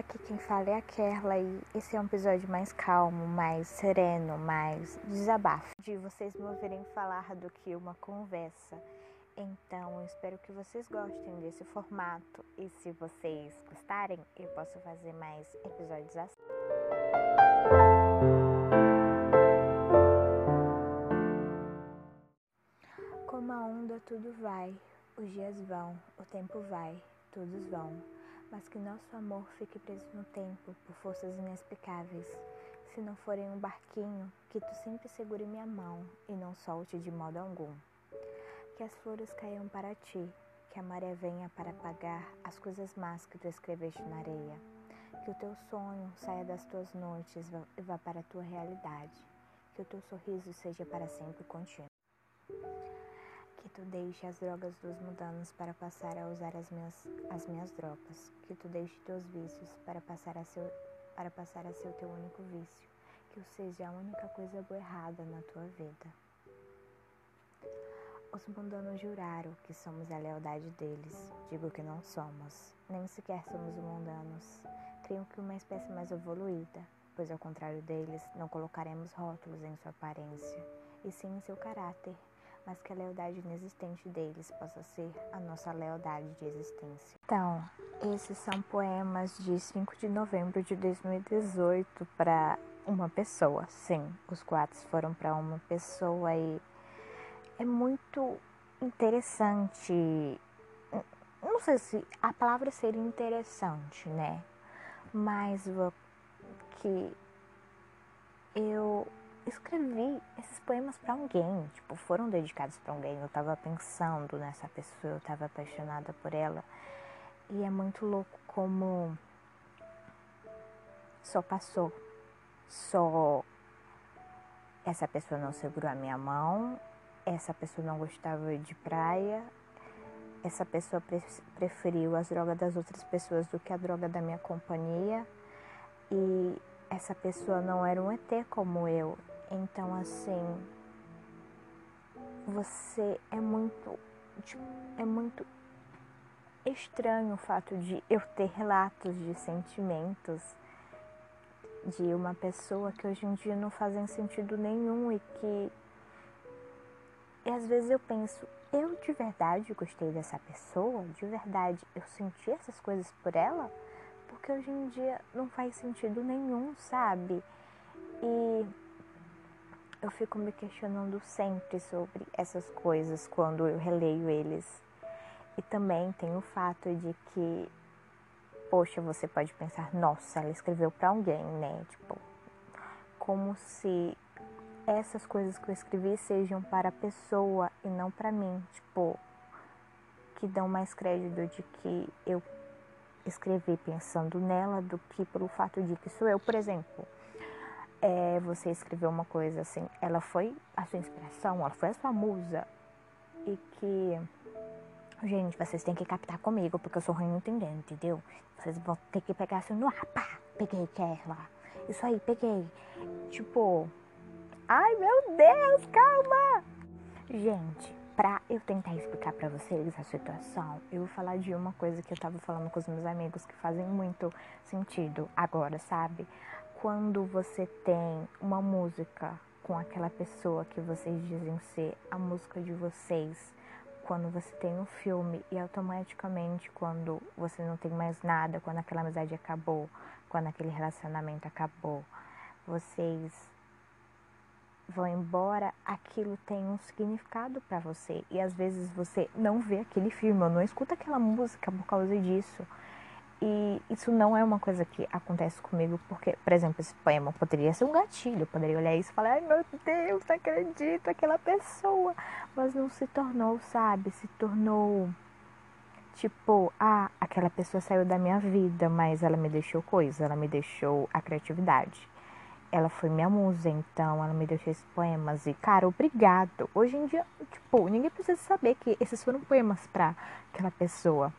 aqui quem fala é a Kerla e esse é um episódio mais calmo, mais sereno, mais desabafo. De vocês me ouvirem falar do que uma conversa. Então, espero que vocês gostem desse formato e se vocês gostarem, eu posso fazer mais episódios assim. Como a onda tudo vai, os dias vão, o tempo vai, todos vão mas que nosso amor fique preso no tempo por forças inexplicáveis. Se não for em um barquinho, que tu sempre segure minha mão e não solte de modo algum. Que as flores caiam para ti, que a maré venha para apagar as coisas más que tu escreveste na areia. Que o teu sonho saia das tuas noites e vá para a tua realidade. Que o teu sorriso seja para sempre contínuo tu deixe as drogas dos mudanos para passar a usar as minhas, as minhas drogas, que tu deixe teus vícios para passar a ser, para passar a ser o teu único vício, que eu seja a única coisa boa errada na tua vida. Os mundanos juraram que somos a lealdade deles. Digo que não somos, nem sequer somos mundanos. Criam que uma espécie mais evoluída, pois ao contrário deles, não colocaremos rótulos em sua aparência, e sim em seu caráter, mas que a lealdade inexistente deles possa ser a nossa lealdade de existência. Então, esses são poemas de 5 de novembro de 2018 para uma pessoa. Sim, os quatro foram para uma pessoa e é muito interessante. Não sei se a palavra seria interessante, né? Mas que eu escrevi esses poemas para alguém, tipo, foram dedicados para alguém. Eu tava pensando nessa pessoa, eu tava apaixonada por ela. E é muito louco como só passou. Só essa pessoa não segurou a minha mão, essa pessoa não gostava de praia, essa pessoa preferiu as drogas das outras pessoas do que a droga da minha companhia. E essa pessoa não era um ET como eu, então, assim, você é muito, tipo, é muito estranho o fato de eu ter relatos de sentimentos de uma pessoa que hoje em dia não fazem sentido nenhum e que e às vezes eu penso, eu de verdade gostei dessa pessoa, de verdade eu senti essas coisas por ela, porque hoje em dia não faz sentido nenhum, sabe? E eu fico me questionando sempre sobre essas coisas quando eu releio eles. E também tem o fato de que, poxa, você pode pensar, nossa, ela escreveu para alguém, né? Tipo, como se essas coisas que eu escrevi sejam para a pessoa e não para mim, tipo, que dão mais crédito de que eu escrevi pensando nela do que pelo fato de que sou eu, por exemplo é, você escreveu uma coisa assim, ela foi a sua inspiração, ela foi a sua musa. E que, gente, vocês têm que captar comigo, porque eu sou ruim entendendo, entendeu? Vocês vão ter que pegar assim no pá, peguei Kerla. Isso aí, peguei. Tipo, ai meu Deus, calma! Gente, pra eu tentar explicar para vocês a situação, eu vou falar de uma coisa que eu tava falando com os meus amigos que fazem muito sentido agora, sabe? Quando você tem uma música com aquela pessoa que vocês dizem ser a música de vocês, quando você tem um filme e automaticamente quando você não tem mais nada, quando aquela amizade acabou, quando aquele relacionamento acabou, vocês vão embora, aquilo tem um significado para você e às vezes você não vê aquele filme ou não escuta aquela música por causa disso. E isso não é uma coisa que acontece comigo, porque, por exemplo, esse poema poderia ser um gatilho, eu poderia olhar isso e falar, ai meu Deus, não acredito, aquela pessoa. Mas não se tornou, sabe? Se tornou tipo, ah, aquela pessoa saiu da minha vida, mas ela me deixou coisa, ela me deixou a criatividade. Ela foi minha musa, então ela me deixou esses poemas. E, cara, obrigado. Hoje em dia, tipo, ninguém precisa saber que esses foram poemas pra aquela pessoa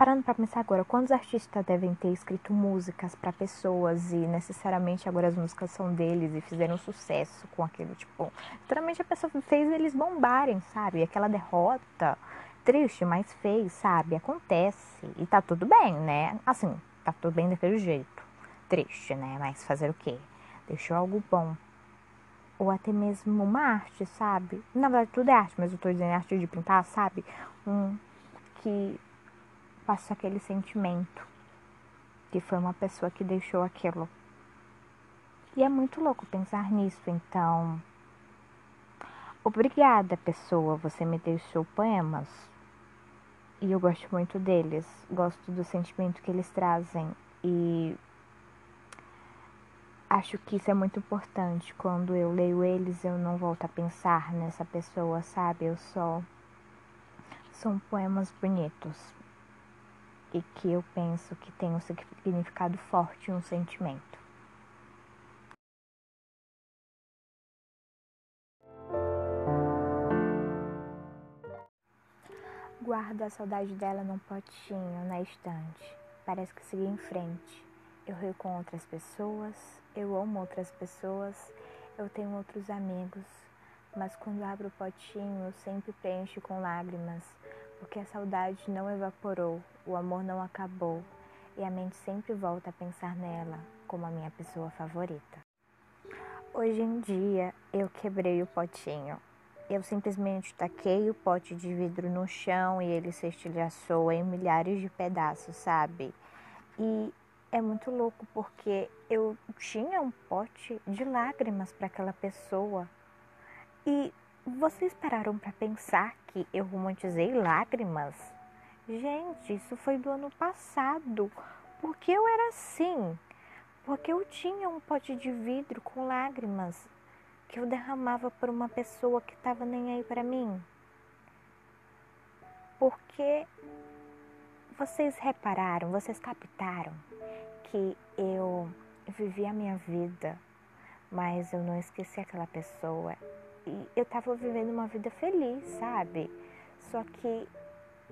Parando para pensar agora, quantos artistas devem ter escrito músicas para pessoas e necessariamente agora as músicas são deles e fizeram sucesso com aquilo, tipo, literalmente a pessoa fez eles bombarem, sabe? Aquela derrota, triste, mas fez, sabe? Acontece. E tá tudo bem, né? Assim, tá tudo bem daquele jeito. Triste, né? Mas fazer o quê? Deixou algo bom. Ou até mesmo uma arte, sabe? Na verdade, tudo é arte, mas eu tô dizendo arte de pintar, sabe? Um que passa aquele sentimento. Que foi uma pessoa que deixou aquilo. E é muito louco pensar nisso, então. Obrigada, pessoa, você me deixou poemas. E eu gosto muito deles. Gosto do sentimento que eles trazem. E acho que isso é muito importante. Quando eu leio eles, eu não volto a pensar nessa pessoa, sabe? Eu só. São poemas bonitos. E que eu penso que tem um significado forte, um sentimento. Guardo a saudade dela num potinho na estante. Parece que segui em frente. Eu rio com outras pessoas, eu amo outras pessoas, eu tenho outros amigos. Mas quando abro o potinho, eu sempre preencho com lágrimas, porque a saudade não evaporou, o amor não acabou, e a mente sempre volta a pensar nela como a minha pessoa favorita. Hoje em dia, eu quebrei o potinho eu simplesmente taquei o pote de vidro no chão e ele se estilhaçou em milhares de pedaços, sabe? E é muito louco porque eu tinha um pote de lágrimas para aquela pessoa. E vocês pararam para pensar que eu romantizei lágrimas? Gente, isso foi do ano passado. Porque eu era assim. Porque eu tinha um pote de vidro com lágrimas que eu derramava por uma pessoa que estava nem aí para mim? Porque vocês repararam, vocês captaram que eu vivi a minha vida, mas eu não esqueci aquela pessoa. E eu estava vivendo uma vida feliz, sabe? Só que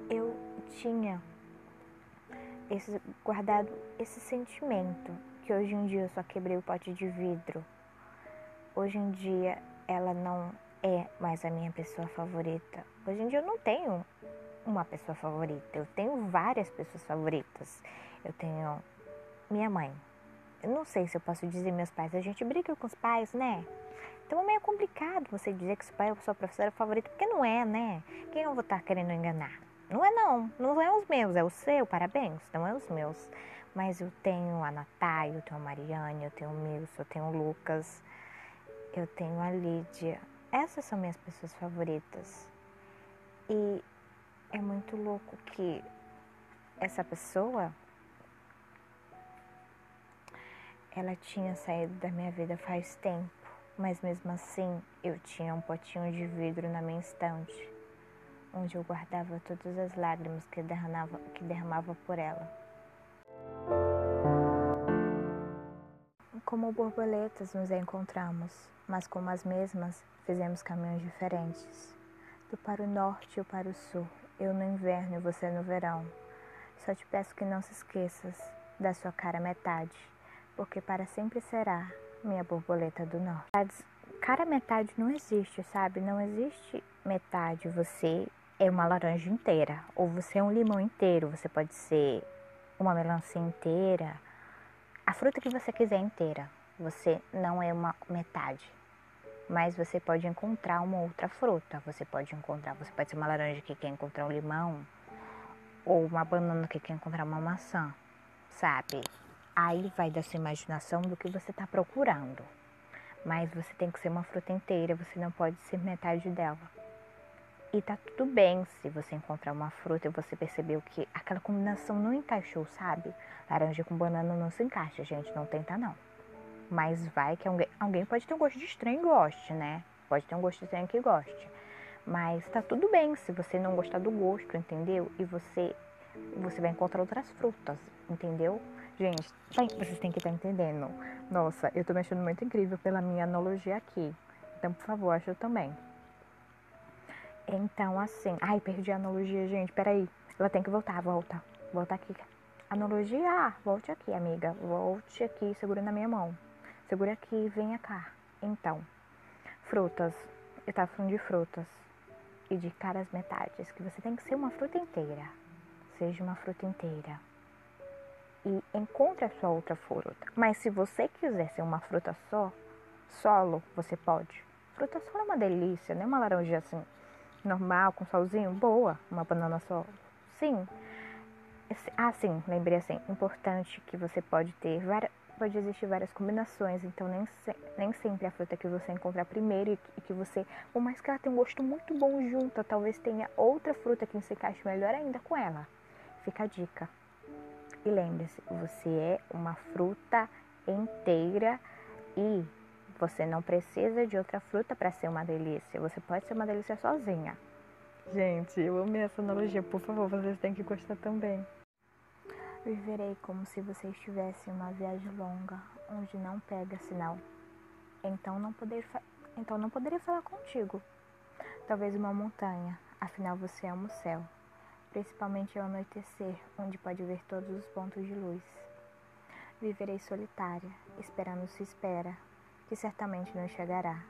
eu tinha esse, guardado esse sentimento que hoje em dia eu só quebrei o pote de vidro Hoje em dia ela não é mais a minha pessoa favorita. Hoje em dia eu não tenho uma pessoa favorita, eu tenho várias pessoas favoritas. Eu tenho minha mãe. Eu não sei se eu posso dizer meus pais, a gente briga com os pais, né? Então é meio complicado você dizer que seu pai é a sua professora favorita, porque não é, né? Quem eu vou estar querendo enganar? Não é não, não é os meus, é o seu, parabéns, não é os meus. Mas eu tenho a Natália, eu tenho a Mariane, eu tenho o Milson, eu tenho o Lucas, eu tenho a Lídia. Essas são minhas pessoas favoritas. E é muito louco que essa pessoa ela tinha saído da minha vida faz tempo, mas mesmo assim eu tinha um potinho de vidro na minha estante, onde eu guardava todas as lágrimas que derramava, que derramava por ela. Como borboletas nos encontramos, mas como as mesmas fizemos caminhos diferentes. Tu para o norte eu para o sul, eu no inverno e você no verão. Só te peço que não se esqueças da sua cara metade, porque para sempre será minha borboleta do norte. Cara metade não existe, sabe? Não existe metade. Você é uma laranja inteira, ou você é um limão inteiro, você pode ser uma melancia inteira, a fruta que você quiser inteira. Você não é uma metade. Mas você pode encontrar uma outra fruta. Você pode encontrar, você pode ser uma laranja que quer encontrar um limão, ou uma banana que quer encontrar uma maçã, sabe? Aí vai da sua imaginação do que você está procurando. Mas você tem que ser uma fruta inteira, você não pode ser metade dela. E tá tudo bem se você encontrar uma fruta e você percebeu que aquela combinação não encaixou, sabe? Laranja com banana não se encaixa, gente, não tenta não. Mas vai que alguém, alguém pode ter um gosto de estranho e goste, né? Pode ter um gosto estranho que goste. Mas tá tudo bem se você não gostar do gosto, entendeu? E você você vai encontrar outras frutas, entendeu? Gente, vocês têm que estar tá entendendo. Nossa, eu tô me achando muito incrível pela minha analogia aqui. Então, por favor, acho também. Então, assim. Ai, perdi a analogia, gente. Peraí. Ela tem que voltar, volta. Volta aqui. Analogia, volte aqui, amiga. Volte aqui, segura na minha mão. Segura aqui, venha cá. Então, frutas. Eu tava falando de frutas. e de caras metades, que você tem que ser uma fruta inteira. Seja uma fruta inteira. E encontre a sua outra fruta. Mas se você quiser ser uma fruta só, solo, você pode. Fruta solo é uma delícia, né? Uma laranja assim, normal, com solzinho, boa. Uma banana só. Sim. Ah, sim, lembrei assim. Importante que você pode ter várias pode existir várias combinações, então nem, se, nem sempre a fruta que você encontrar primeiro e, e que você, por mais que ela tenha um gosto muito bom junto, talvez tenha outra fruta que se encaixe melhor ainda com ela. Fica a dica. E lembre-se, você é uma fruta inteira e você não precisa de outra fruta para ser uma delícia. Você pode ser uma delícia sozinha. Gente, eu amei essa analogia. Por favor, vocês têm que gostar também. Viverei como se você estivesse em uma viagem longa, onde não pega sinal. Então não, poder então não poderia falar contigo. Talvez uma montanha, afinal você ama o céu, principalmente ao anoitecer, onde pode ver todos os pontos de luz. Viverei solitária, esperando sua espera, que certamente não chegará.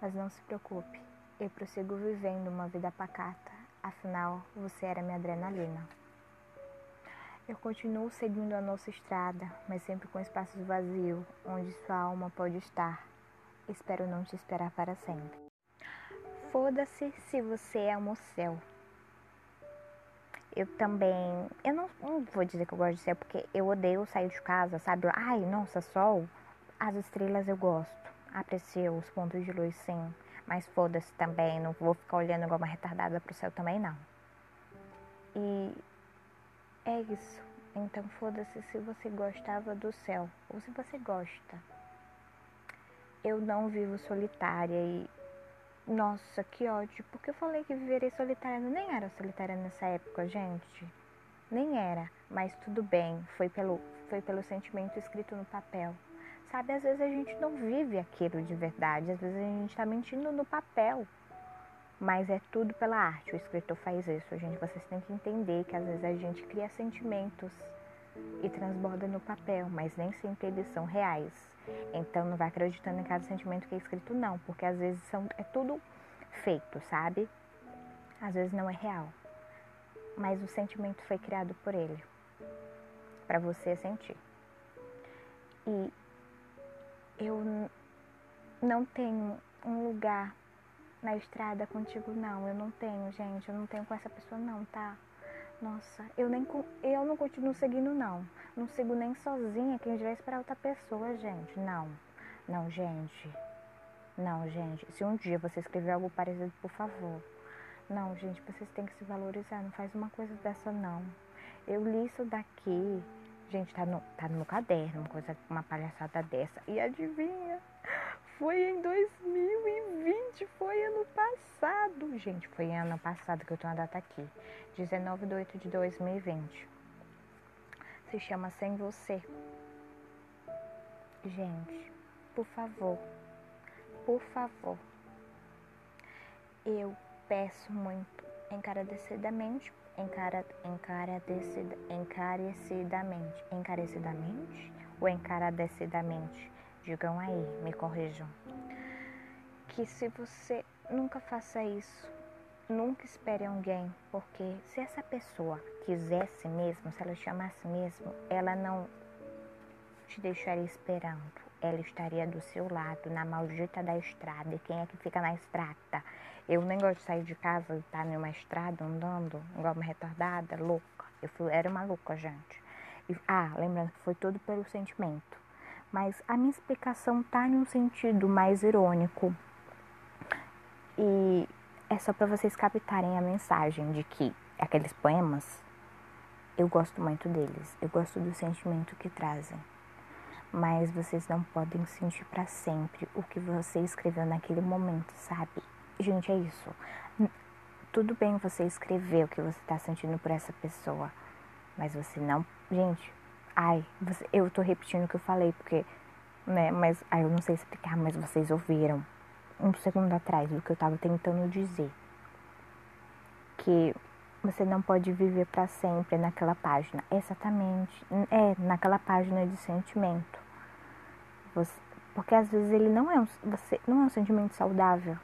Mas não se preocupe, eu prossigo vivendo uma vida pacata, afinal você era minha adrenalina. Eu continuo seguindo a nossa estrada, mas sempre com espaços vazios, onde sua alma pode estar. Espero não te esperar para sempre. Foda-se se você ama o céu. Eu também. Eu não, não, vou dizer que eu gosto de céu, porque eu odeio sair de casa, sabe? Ai, nossa, sol. As estrelas eu gosto. Aprecio os pontos de luz, sim. Mas foda-se também. Não vou ficar olhando igual uma retardada pro céu também, não. E é isso. Então foda-se se você gostava do céu ou se você gosta. Eu não vivo solitária e. Nossa, que ódio. Porque eu falei que viveria solitária. Nem era solitária nessa época, gente. Nem era. Mas tudo bem. Foi pelo, foi pelo sentimento escrito no papel. Sabe, às vezes a gente não vive aquilo de verdade. Às vezes a gente está mentindo no papel. Mas é tudo pela arte. O escritor faz isso, gente. Vocês têm que entender que às vezes a gente cria sentimentos e transborda no papel, mas nem sempre eles são reais. Então não vai acreditando em cada sentimento que é escrito, não, porque às vezes são, é tudo feito, sabe? Às vezes não é real. Mas o sentimento foi criado por ele para você sentir. E eu não tenho um lugar na estrada contigo, não. Eu não tenho, gente. Eu não tenho com essa pessoa, não, tá? Nossa, eu nem eu não continuo seguindo, não. Não sigo nem sozinha. Quem já esperar outra pessoa, gente. Não. Não, gente. Não, gente. Se um dia você escrever algo parecido, por favor. Não, gente, vocês têm que se valorizar. Não faz uma coisa dessa, não. Eu li isso daqui. Gente, tá no, tá no meu caderno, uma coisa, uma palhaçada dessa. E adivinha? Foi em 2020, foi ano passado. Gente, foi ano passado que eu tenho a data aqui. 19 de 8 de 2020. Se chama Sem Você. Gente, por favor, por favor. Eu peço muito, encarecidamente, encara, encarecida, encarecidamente, encarecidamente ou encarecidamente Digam aí, me corrijam. Que se você nunca faça isso, nunca espere alguém, porque se essa pessoa quisesse mesmo, se ela chamasse mesmo, ela não te deixaria esperando. Ela estaria do seu lado, na maldita da estrada. E quem é que fica na estrada? Eu nem gosto de sair de casa e estar tá numa estrada andando, igual uma retardada, louca. Eu fui, era uma louca, gente. E, ah, lembrando que foi tudo pelo sentimento mas a minha explicação está em um sentido mais irônico. E é só para vocês captarem a mensagem de que aqueles poemas, eu gosto muito deles, eu gosto do sentimento que trazem. Mas vocês não podem sentir para sempre o que você escreveu naquele momento, sabe? Gente, é isso. Tudo bem você escrever o que você está sentindo por essa pessoa, mas você não. Gente, Ai, você, eu tô repetindo o que eu falei, porque, né, mas, ai, eu não sei explicar, mas vocês ouviram um segundo atrás do que eu tava tentando dizer. Que você não pode viver para sempre naquela página. Exatamente. É, naquela página de sentimento. Você, porque às vezes ele não é um, você, não é um sentimento saudável.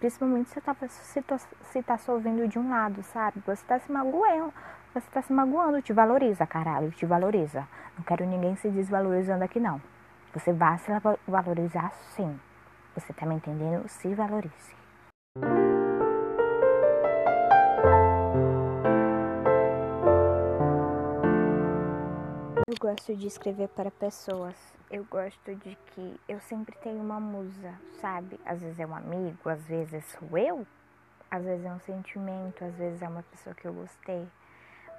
Principalmente se, tá, se, se tá só ouvindo de um lado, sabe? Você tá se magoando, você tá se magoando, te valoriza, caralho, te valoriza. Não quero ninguém se desvalorizando aqui, não. Você vai se valorizar sim. Você tá me entendendo? Se valorize. Eu gosto de escrever para pessoas. Eu gosto de que eu sempre tenho uma musa, sabe? Às vezes é um amigo, às vezes sou eu, às vezes é um sentimento, às vezes é uma pessoa que eu gostei.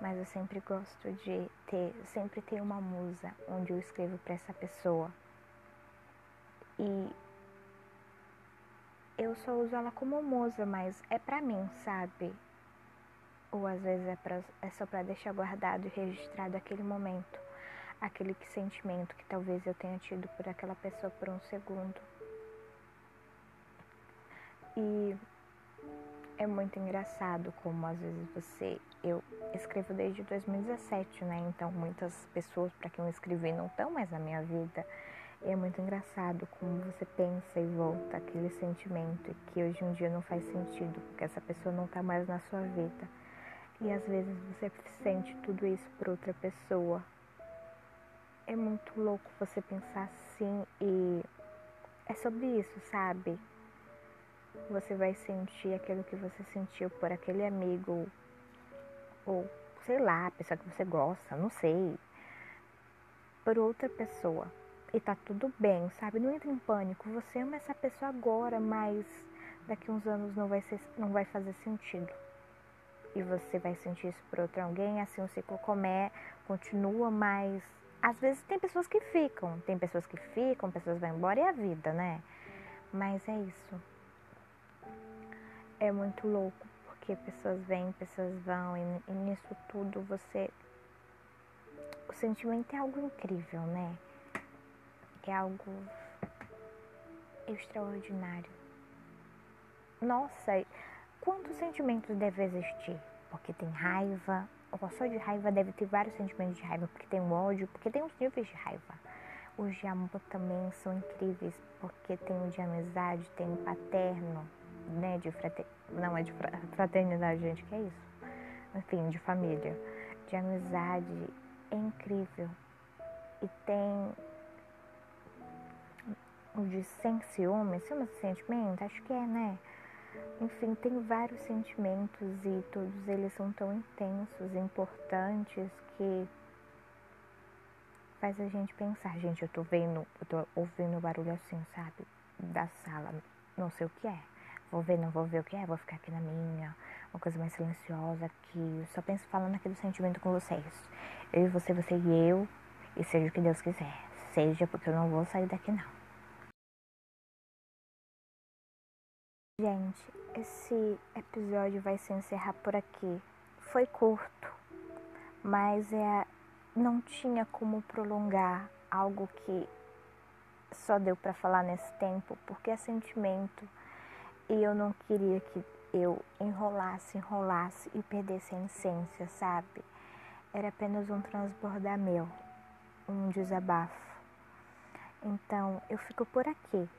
Mas eu sempre gosto de ter, sempre ter uma musa onde eu escrevo para essa pessoa. E eu só uso ela como musa, mas é pra mim, sabe? Ou às vezes é, pra, é só para deixar guardado e registrado aquele momento aquele sentimento que talvez eu tenha tido por aquela pessoa por um segundo. E é muito engraçado como às vezes você. Eu escrevo desde 2017, né? Então muitas pessoas para quem eu escrevi não estão mais na minha vida. E é muito engraçado como você pensa e volta aquele sentimento que hoje em dia não faz sentido, porque essa pessoa não está mais na sua vida. E às vezes você sente tudo isso por outra pessoa, é muito louco você pensar assim e é sobre isso, sabe? Você vai sentir aquilo que você sentiu por aquele amigo ou sei lá, pessoa que você gosta, não sei, por outra pessoa. E tá tudo bem, sabe? Não entre em pânico. Você ama essa pessoa agora, mas daqui uns anos não vai, ser, não vai fazer sentido. E você vai sentir isso por outro alguém, assim o ciclo come, continua, mas às vezes tem pessoas que ficam, tem pessoas que ficam, pessoas vão embora e é a vida, né? Mas é isso. É muito louco, porque pessoas vêm, pessoas vão, e, e nisso tudo você. O sentimento é algo incrível, né? É algo extraordinário. Nossa, quantos sentimentos devem existir? Porque tem raiva, só de raiva deve ter vários sentimentos de raiva, porque tem ódio, porque tem os níveis de raiva. Os de amor também são incríveis, porque tem o de amizade, tem o paterno, né, de frater... não é de fraternidade, gente, que é isso? Enfim, de família, de amizade, é incrível. E tem o de sem ciúme, ciúme de sentimento, acho que é, né? Enfim, tem vários sentimentos e todos eles são tão intensos, importantes que faz a gente pensar, gente, eu tô vendo, eu tô ouvindo barulho assim, sabe? Da sala, não sei o que é. Vou ver, não vou ver o que é, vou ficar aqui na minha, uma coisa mais silenciosa aqui. Só penso falando aquele sentimento com vocês. Eu e você, você e eu, e seja o que Deus quiser. Seja porque eu não vou sair daqui não. Gente, esse episódio vai se encerrar por aqui. Foi curto, mas é, não tinha como prolongar algo que só deu para falar nesse tempo, porque é sentimento e eu não queria que eu enrolasse, enrolasse e perdesse a essência, sabe? Era apenas um transbordar meu, um desabafo. Então eu fico por aqui.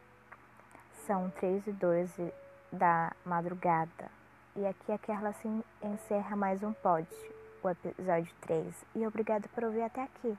São 3 e 12 da madrugada. E aqui que ela se encerra mais um pod, o episódio 3. E obrigada por ouvir até aqui.